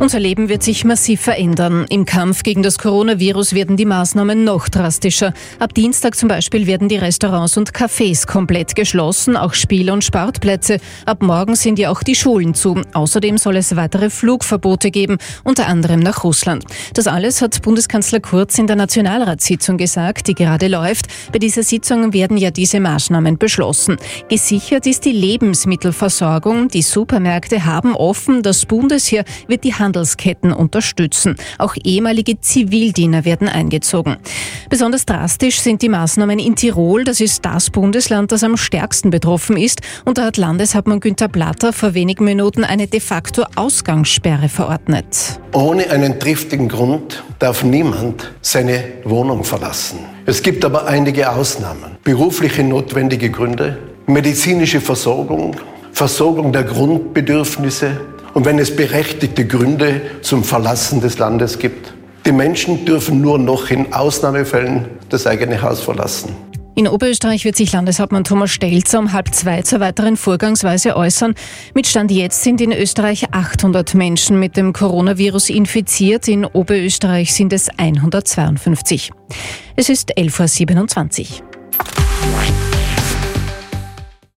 Unser Leben wird sich massiv verändern. Im Kampf gegen das Coronavirus werden die Maßnahmen noch drastischer. Ab Dienstag zum Beispiel werden die Restaurants und Cafés komplett geschlossen, auch Spiel- und Sportplätze. Ab morgen sind ja auch die Schulen zu. Außerdem soll es weitere Flugverbote geben, unter anderem nach Russland. Das alles hat Bundeskanzler Kurz in der Nationalratssitzung gesagt, die gerade läuft. Bei dieser Sitzung werden ja diese Maßnahmen beschlossen. Gesichert ist die Lebensmittelversorgung. Die Supermärkte haben offen. Das Bundesheer wird die Hand Handelsketten unterstützen. Auch ehemalige Zivildiener werden eingezogen. Besonders drastisch sind die Maßnahmen in Tirol. Das ist das Bundesland, das am stärksten betroffen ist. Und da hat Landeshauptmann Günther Platter vor wenigen Minuten eine de facto Ausgangssperre verordnet. Ohne einen triftigen Grund darf niemand seine Wohnung verlassen. Es gibt aber einige Ausnahmen. Berufliche notwendige Gründe, medizinische Versorgung, Versorgung der Grundbedürfnisse, und wenn es berechtigte Gründe zum Verlassen des Landes gibt. Die Menschen dürfen nur noch in Ausnahmefällen das eigene Haus verlassen. In Oberösterreich wird sich Landeshauptmann Thomas Stelzer um halb zwei zur weiteren Vorgangsweise äußern. Mit Stand jetzt sind in Österreich 800 Menschen mit dem Coronavirus infiziert. In Oberösterreich sind es 152. Es ist 11.27 Uhr.